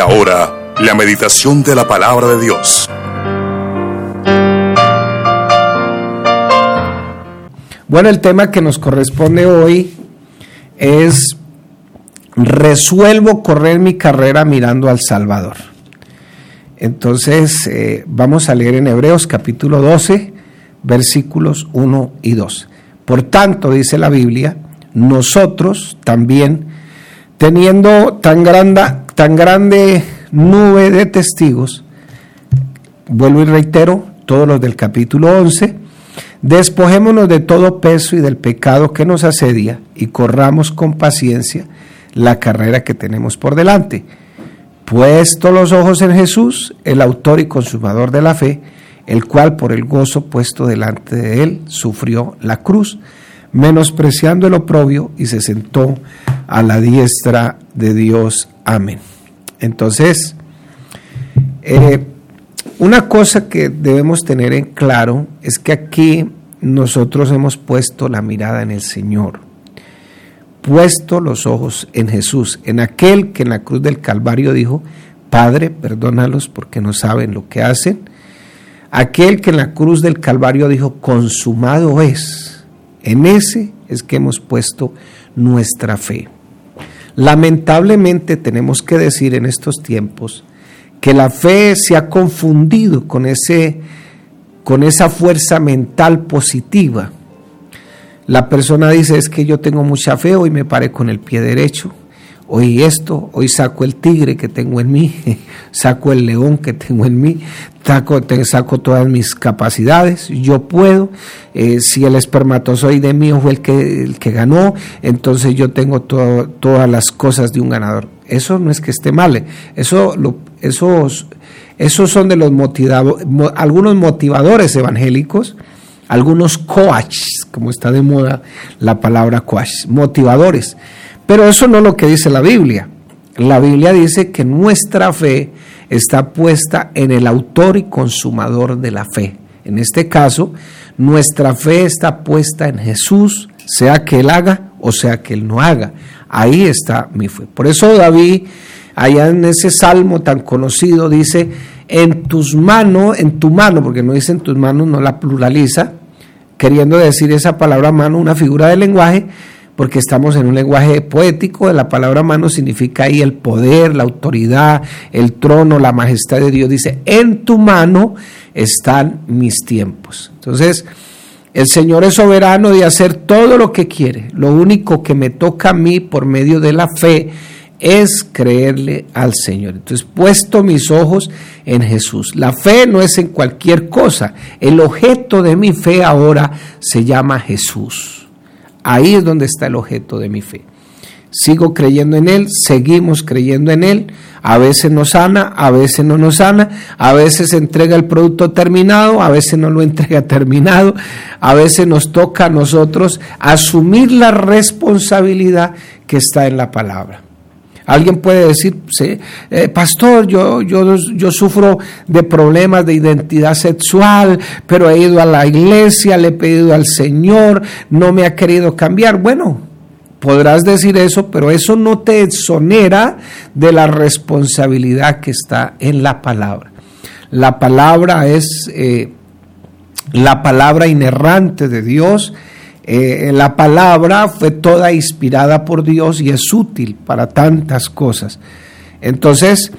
ahora, la meditación de la palabra de Dios. Bueno, el tema que nos corresponde hoy es resuelvo correr mi carrera mirando al Salvador. Entonces, eh, vamos a leer en Hebreos capítulo 12, versículos 1 y 2. Por tanto, dice la Biblia, nosotros también, teniendo tan grande, tan grande nube de testigos, vuelvo y reitero, todos los del capítulo 11, despojémonos de todo peso y del pecado que nos asedia y corramos con paciencia la carrera que tenemos por delante. Puesto los ojos en Jesús, el autor y consumador de la fe, el cual por el gozo puesto delante de él sufrió la cruz, menospreciando el oprobio y se sentó a la diestra de Dios. Amén. Entonces, eh, una cosa que debemos tener en claro es que aquí nosotros hemos puesto la mirada en el Señor, puesto los ojos en Jesús, en aquel que en la cruz del Calvario dijo, Padre, perdónalos porque no saben lo que hacen, aquel que en la cruz del Calvario dijo, consumado es, en ese es que hemos puesto nuestra fe. Lamentablemente tenemos que decir en estos tiempos que la fe se ha confundido con, ese, con esa fuerza mental positiva. La persona dice es que yo tengo mucha fe, hoy me paré con el pie derecho, hoy esto, hoy saco el tigre que tengo en mí, saco el león que tengo en mí, saco, saco todas mis capacidades, yo puedo, eh, si el espermatozoide mío fue el que, el que ganó, entonces yo tengo todas las cosas de un ganador. Eso no es que esté mal, eso lo, esos, esos son de los motivadores, algunos motivadores evangélicos, algunos coaches, como está de moda la palabra coach, motivadores pero eso no es lo que dice la Biblia. La Biblia dice que nuestra fe está puesta en el autor y consumador de la fe. En este caso, nuestra fe está puesta en Jesús, sea que Él haga o sea que Él no haga. Ahí está mi fe. Por eso David, allá en ese salmo tan conocido, dice, en tus manos, en tu mano, porque no dice en tus manos, no la pluraliza, queriendo decir esa palabra mano, una figura de lenguaje, porque estamos en un lenguaje poético, la palabra mano significa ahí el poder, la autoridad, el trono, la majestad de Dios. Dice, en tu mano están mis tiempos. Entonces, el Señor es soberano de hacer todo lo que quiere. Lo único que me toca a mí por medio de la fe es creerle al Señor. Entonces, puesto mis ojos en Jesús. La fe no es en cualquier cosa. El objeto de mi fe ahora se llama Jesús. Ahí es donde está el objeto de mi fe. Sigo creyendo en Él, seguimos creyendo en Él. A veces nos sana, a veces no nos sana, a veces entrega el producto terminado, a veces no lo entrega terminado, a veces nos toca a nosotros asumir la responsabilidad que está en la palabra. Alguien puede decir, eh, pastor, yo, yo, yo sufro de problemas de identidad sexual, pero he ido a la iglesia, le he pedido al Señor, no me ha querido cambiar. Bueno, podrás decir eso, pero eso no te exonera de la responsabilidad que está en la palabra. La palabra es eh, la palabra inerrante de Dios eh, la palabra fue toda inspirada por Dios y es útil para tantas cosas. Entonces,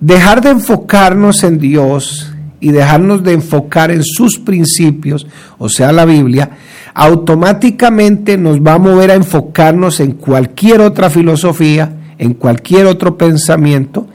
dejar de enfocarnos en Dios y dejarnos de enfocar en sus principios, o sea, la Biblia, automáticamente nos va a mover a enfocarnos en cualquier otra filosofía, en cualquier otro pensamiento.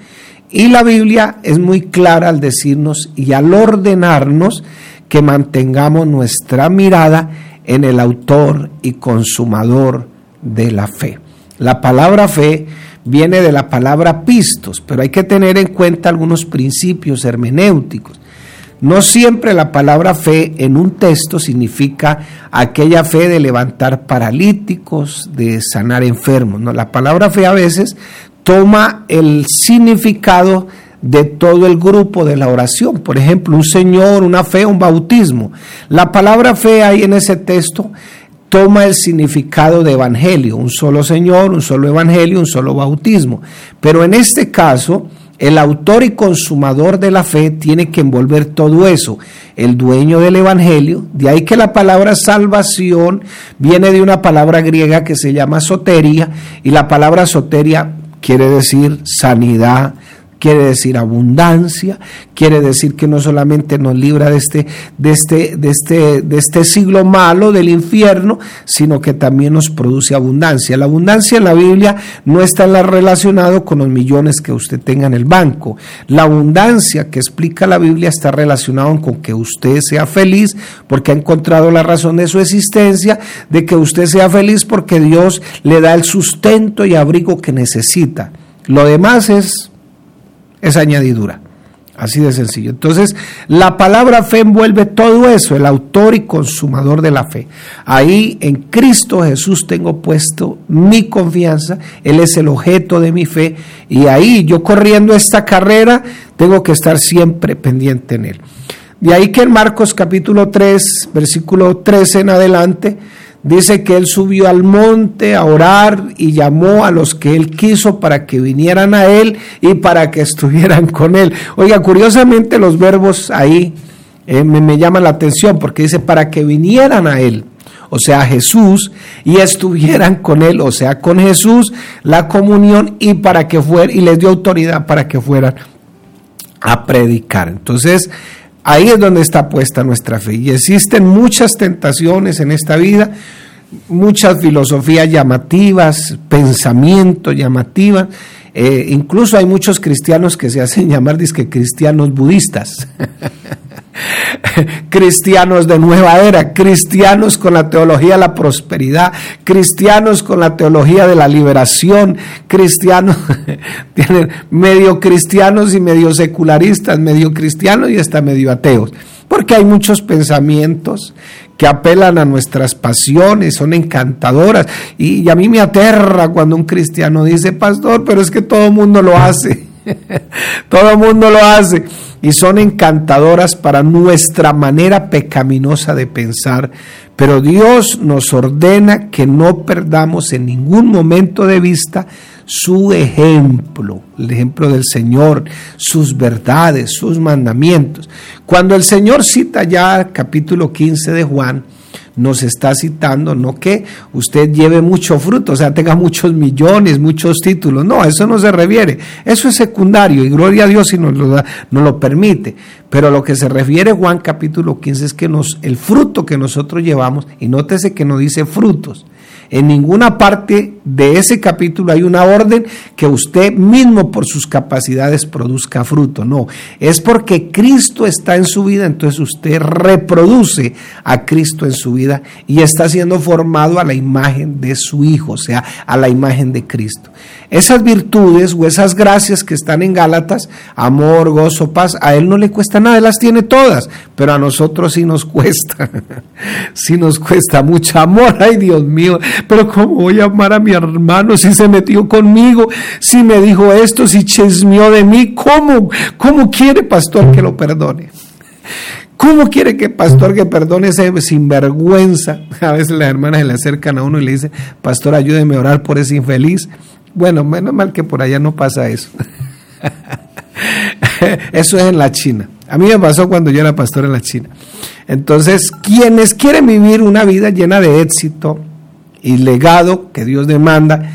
Y la Biblia es muy clara al decirnos y al ordenarnos que mantengamos nuestra mirada en el autor y consumador de la fe. La palabra fe viene de la palabra pistos, pero hay que tener en cuenta algunos principios hermenéuticos. No siempre la palabra fe en un texto significa aquella fe de levantar paralíticos, de sanar enfermos. No, la palabra fe a veces toma el significado de todo el grupo de la oración. Por ejemplo, un Señor, una fe, un bautismo. La palabra fe ahí en ese texto toma el significado de evangelio, un solo Señor, un solo evangelio, un solo bautismo. Pero en este caso, El autor y consumador de la fe tiene que envolver todo eso, el dueño del Evangelio. De ahí que la palabra salvación viene de una palabra griega que se llama soteria, y la palabra soteria quiere decir sanidad, quiere decir abundancia, quiere decir que no solamente nos libra de este, de este, de este, de este siglo malo del infierno, sino que también nos produce abundancia. La abundancia en la Biblia no está relacionado con los millones que usted tenga en el banco. La abundancia que explica la Biblia está relacionado con que usted sea feliz porque ha encontrado la razón de su existencia, de que usted sea feliz porque Dios le da el sustento y abrigo que necesita. Lo demás es es añadidura. Así de sencillo. Entonces, la palabra fe envuelve todo eso, el autor y consumador de la fe. Ahí en Cristo Jesús tengo puesto mi confianza, Él es el objeto de mi fe y ahí yo corriendo esta carrera tengo que estar siempre pendiente en Él. De ahí que en Marcos capítulo 3, versículo 13 en adelante, Dice que él subió al monte a orar y llamó a los que él quiso para que vinieran a él y para que estuvieran con él. Oiga, curiosamente los verbos ahí eh, me, me llaman la atención porque dice para que vinieran a él o sea, Jesús, y estuvieran con él, o sea, con Jesús, la comunión y para que fuera, y les dio autoridad para que fueran a predicar. Entonces, Ahí es donde está puesta nuestra fe. Y existen muchas tentaciones en esta vida, muchas filosofías llamativas, pensamientos llamativos. Eh, incluso hay muchos cristianos que se hacen llamar disque cristianos budistas. cristianos de nueva era, cristianos con la teología de la prosperidad, cristianos con la teología de la liberación, cristianos, tienen medio cristianos y medio secularistas, medio cristianos y hasta medio ateos. Porque hay muchos pensamientos que apelan a nuestras pasiones, son encantadoras. Y, y a mí me aterra cuando un cristiano dice, pastor, pero es que todo el mundo lo hace. todo el mundo lo hace y son encantadoras para nuestra manera pecaminosa de pensar, pero Dios nos ordena que no perdamos en ningún momento de vista su ejemplo, el ejemplo del Señor, sus verdades, sus mandamientos. Cuando el Señor cita ya capítulo 15 de Juan, nos está citando, no que usted lleve mucho fruto, o sea, tenga muchos millones, muchos títulos, no, eso no se refiere, eso es secundario y gloria a Dios si nos lo, da, nos lo permite, pero lo que se refiere Juan capítulo 15 es que nos, el fruto que nosotros llevamos, y nótese que no dice frutos, en ninguna parte de ese capítulo hay una orden que usted mismo por sus capacidades produzca fruto. No, es porque Cristo está en su vida, entonces usted reproduce a Cristo en su vida y está siendo formado a la imagen de su Hijo, o sea, a la imagen de Cristo. Esas virtudes o esas gracias que están en Gálatas, amor, gozo, paz, a Él no le cuesta nada, Él las tiene todas, pero a nosotros sí nos cuesta, sí nos cuesta mucho amor, ay Dios mío, pero ¿cómo voy a amar a mi hermano si se metió conmigo, si me dijo esto, si chismeó de mí? ¿Cómo? ¿Cómo quiere, pastor, que lo perdone? ¿Cómo quiere que pastor que perdone ese sinvergüenza? A veces las hermanas se le acercan a uno y le dicen, pastor, ayúdeme a orar por ese infeliz. Bueno, menos mal que por allá no pasa eso. eso es en la China. A mí me pasó cuando yo era pastor en la China. Entonces, quienes quieren vivir una vida llena de éxito y legado que Dios demanda,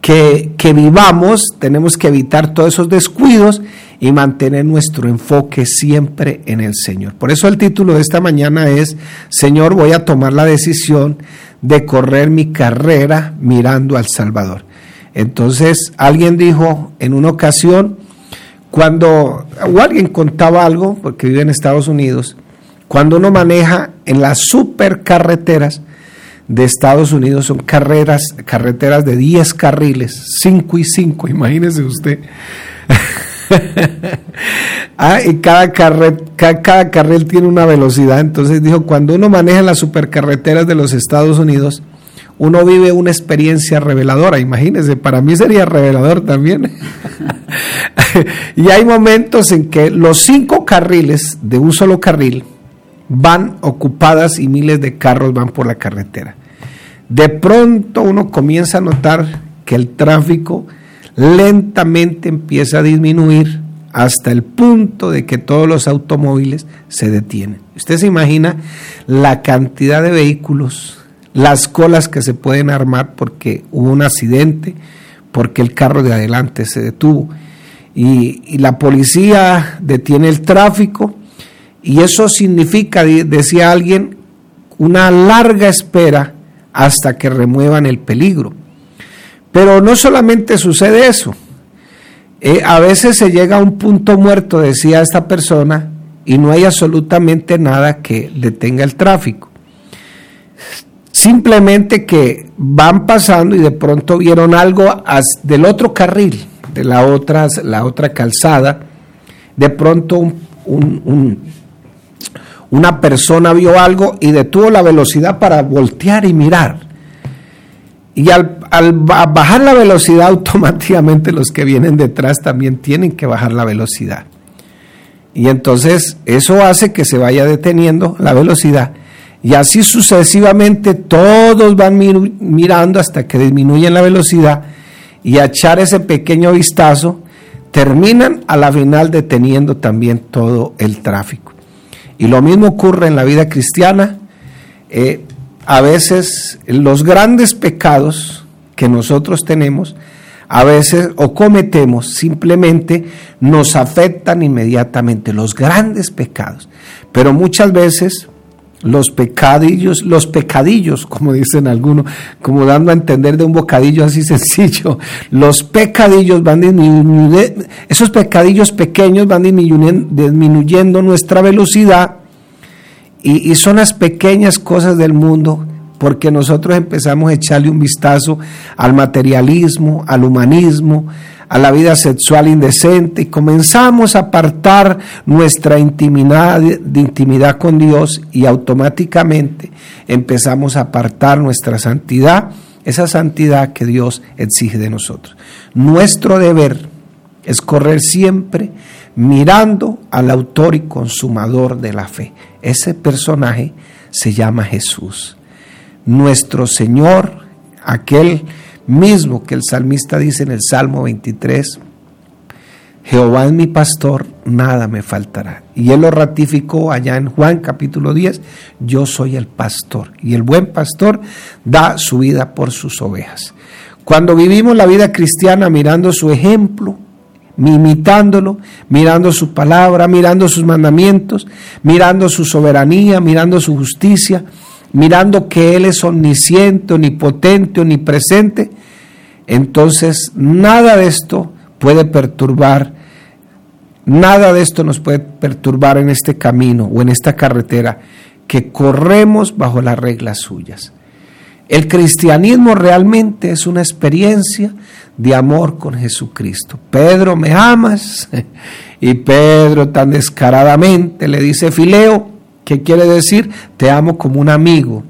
que, que vivamos, tenemos que evitar todos esos descuidos y mantener nuestro enfoque siempre en el Señor. Por eso el título de esta mañana es, Señor, voy a tomar la decisión de correr mi carrera mirando al Salvador. Entonces alguien dijo en una ocasión, cuando, o alguien contaba algo, porque vive en Estados Unidos, cuando uno maneja en las supercarreteras de Estados Unidos, son carreras, carreteras de 10 carriles, 5 y 5, imagínese usted. ah, y cada, cada carril tiene una velocidad. Entonces dijo, cuando uno maneja las supercarreteras de los Estados Unidos, uno vive una experiencia reveladora, imagínense, para mí sería revelador también. y hay momentos en que los cinco carriles de un solo carril van ocupadas y miles de carros van por la carretera. De pronto uno comienza a notar que el tráfico, lentamente empieza a disminuir hasta el punto de que todos los automóviles se detienen. Usted se imagina la cantidad de vehículos, las colas que se pueden armar porque hubo un accidente, porque el carro de adelante se detuvo. Y, la policía detiene el tráfico y eso significa, decía alguien, una larga espera hasta que remuevan el peligro. Pero no solamente sucede eso, eh, a veces se llega a un punto muerto, decía esta persona, y no hay absolutamente nada que detenga el tráfico. Simplemente que van pasando y de pronto vieron algo del otro carril, de la otra, la otra calzada, de pronto una persona vio algo y detuvo la velocidad para voltear y mirar. Y al, bajar la velocidad, automáticamente los que vienen detrás también tienen que bajar la velocidad. Y entonces eso hace que se vaya deteniendo la velocidad. Y así sucesivamente todos van mirando hasta que disminuyen la velocidad y a echar ese pequeño vistazo terminan a la final deteniendo también todo el tráfico. Y lo mismo ocurre en la vida cristiana. Eh, a veces los grandes pecados que nosotros tenemos, a veces o cometemos, simplemente nos afectan inmediatamente, los grandes pecados. Pero muchas veces los pecadillos, los pecadillos, como dicen algunos, como dando a entender de un bocadillo así sencillo, los pecadillos van disminuyendo, esos pecadillos pequeños van disminuyendo nuestra velocidad y, son las pequeñas cosas del mundo porque nosotros empezamos a echarle un vistazo al materialismo, al humanismo, a la vida sexual indecente y comenzamos a apartar nuestra intimidad, de intimidad con Dios y automáticamente empezamos a apartar nuestra santidad, esa santidad que Dios exige de nosotros. Nuestro deber es correr siempre mirando al autor y consumador de la fe. Ese personaje se llama Jesús. Nuestro Señor, aquel mismo que el salmista dice en el Salmo 23, Jehová es mi pastor, nada me faltará. Y él lo ratificó allá en Juan capítulo 10, yo soy el pastor. Y el buen pastor da su vida por sus ovejas. Cuando vivimos la vida cristiana mirando su ejemplo, imitándolo, mirando su palabra, mirando sus mandamientos, mirando su soberanía, mirando su justicia, mirando que Él es omnisciente, omnipotente, omnipresente, entonces nada de esto puede perturbar, nada de esto nos puede perturbar en este camino o en esta carretera que corremos bajo las reglas suyas. El cristianismo realmente es una experiencia de amor con Jesucristo. Pedro, ¿me amas? Y Pedro tan descaradamente le dice, Fileo, ¿qué quiere decir? Te amo como un amigo.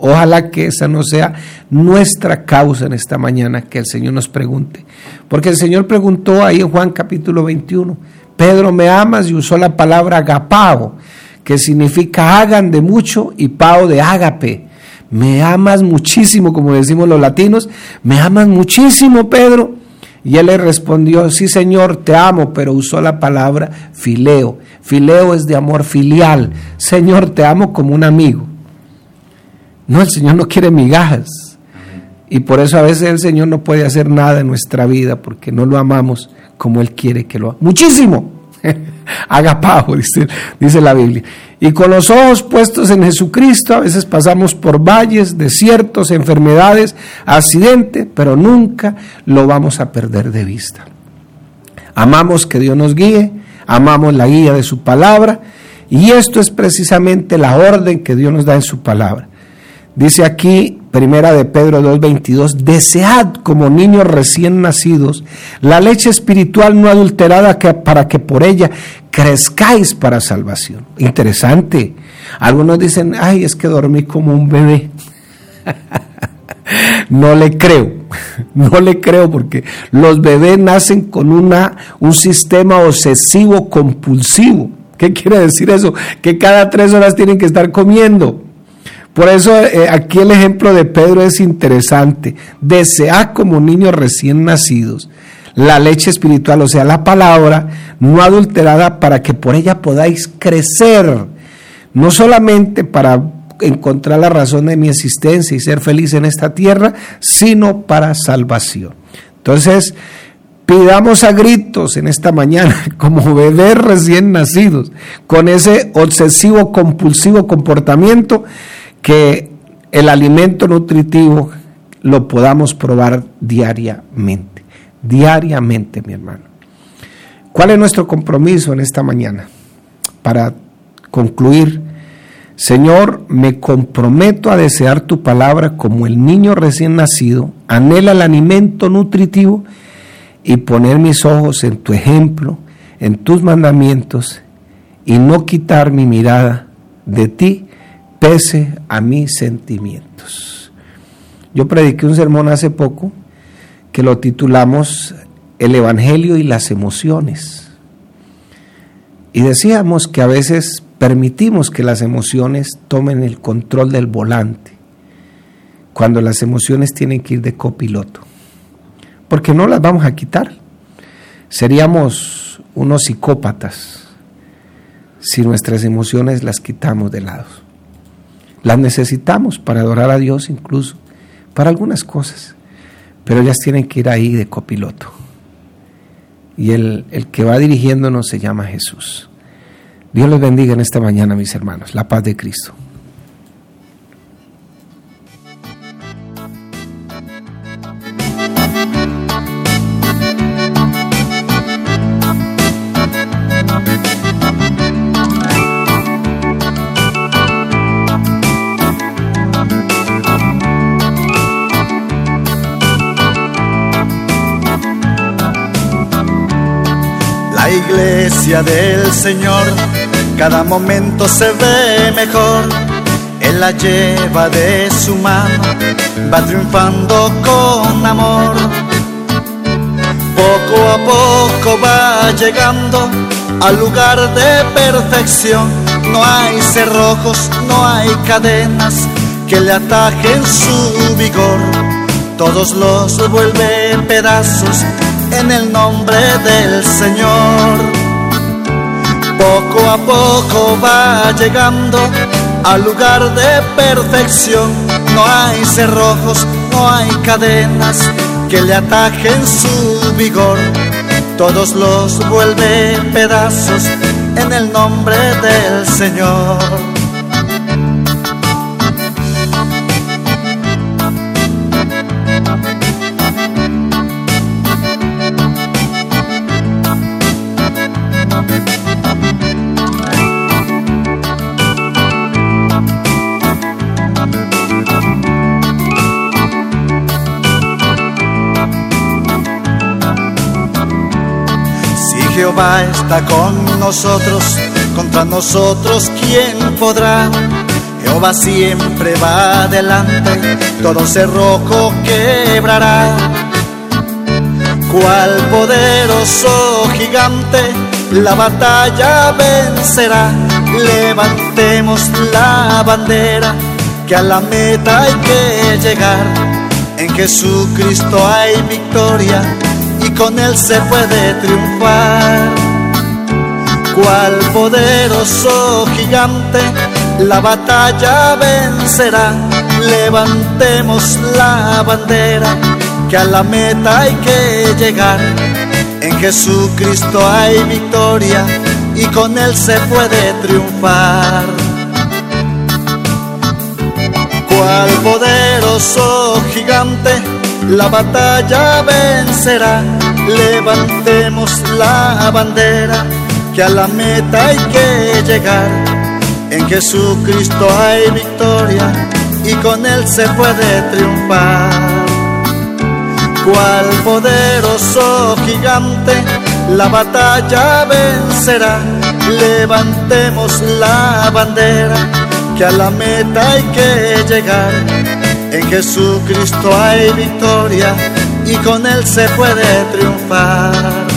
Ojalá que esa no sea nuestra causa en esta mañana, que el Señor nos pregunte. Porque el Señor preguntó ahí en Juan capítulo 21, Pedro, ¿me amas? Y usó la palabra agapao, que significa hagan de mucho y pao de ágape me amas muchísimo, como decimos los latinos, me amas muchísimo, Pedro. Y él le respondió, sí Señor, te amo, pero usó la palabra fileo. Fileo es de amor filial. Señor, te amo como un amigo. No, el Señor no quiere migajas. Y por eso a veces el Señor no puede hacer nada en nuestra vida porque no lo amamos como Él quiere que lo amemos. Muchísimo. Agapao, dice, dice la Biblia. Y con los ojos puestos en Jesucristo, a veces pasamos por valles, desiertos, enfermedades, accidentes, pero nunca lo vamos a perder de vista. Amamos que Dios nos guíe, amamos la guía de su palabra, y esto es precisamente la orden que Dios nos da en su palabra. Dice aquí, primera de Pedro 2.22, desead como niños recién nacidos la leche espiritual no adulterada que, para que por ella crezcáis para salvación. Interesante. Algunos dicen, ay, es que dormí como un bebé. no le creo, no le creo porque los bebés nacen con una, un sistema obsesivo compulsivo. ¿Qué quiere decir eso? Que cada tres horas tienen que estar comiendo. Por eso eh, aquí el ejemplo de Pedro es interesante. Desea como niños recién nacidos la leche espiritual, o sea, la palabra no adulterada, para que por ella podáis crecer, no solamente para encontrar la razón de mi existencia y ser feliz en esta tierra, sino para salvación. Entonces, pidamos a gritos en esta mañana, como bebés recién nacidos, con ese obsesivo compulsivo comportamiento, que el alimento nutritivo lo podamos probar diariamente, diariamente, mi hermano. ¿Cuál es nuestro compromiso en esta mañana? Para concluir, Señor, me comprometo a desear tu palabra como el niño recién nacido, anhela el alimento nutritivo y poner mis ojos en tu ejemplo, en tus mandamientos y no quitar mi mirada de ti pese a mis sentimientos. Yo prediqué un sermón hace poco que lo titulamos El Evangelio y las emociones. Y decíamos que a veces permitimos que las emociones tomen el control del volante, cuando las emociones tienen que ir de copiloto, porque no las vamos a quitar. Seríamos unos psicópatas si nuestras emociones las quitamos de lado. Las necesitamos para adorar a Dios incluso, para algunas cosas, pero ellas tienen que ir ahí de copiloto. Y el, el que va dirigiéndonos se llama Jesús. Dios les bendiga en esta mañana, mis hermanos. La paz de Cristo. Iglesia del Señor cada momento se ve mejor. Él la lleva de su mano, va triunfando con amor. Poco a poco va llegando al lugar de perfección. No hay cerrojos, no hay cadenas que le atajen su vigor. Todos los vuelve pedazos en el nombre del Señor poco a poco va llegando al lugar de perfección. No hay cerrojos, no hay cadenas que le atajen su vigor. Todos los vuelve pedazos en el nombre del Señor. Está con nosotros, contra nosotros quién podrá. Jehová siempre va adelante, todo cerrojo quebrará. Cual poderoso gigante, la batalla vencerá. Levantemos la bandera, que a la meta hay que llegar. En Jesucristo hay victoria y con él se puede triunfar. Cual poderoso gigante, la batalla vencerá. Levantemos la bandera, que a la meta hay que llegar. En Jesucristo hay victoria y con él se puede triunfar. Cual poderoso gigante, la batalla vencerá. Levantemos la bandera, que a la meta hay que llegar. En Jesucristo hay victoria y con Él se puede triunfar. Cual poderoso gigante, la batalla vencerá. Levantemos la bandera, que a la meta hay que llegar en Jesucristo hay victoria y con Él se puede triunfar.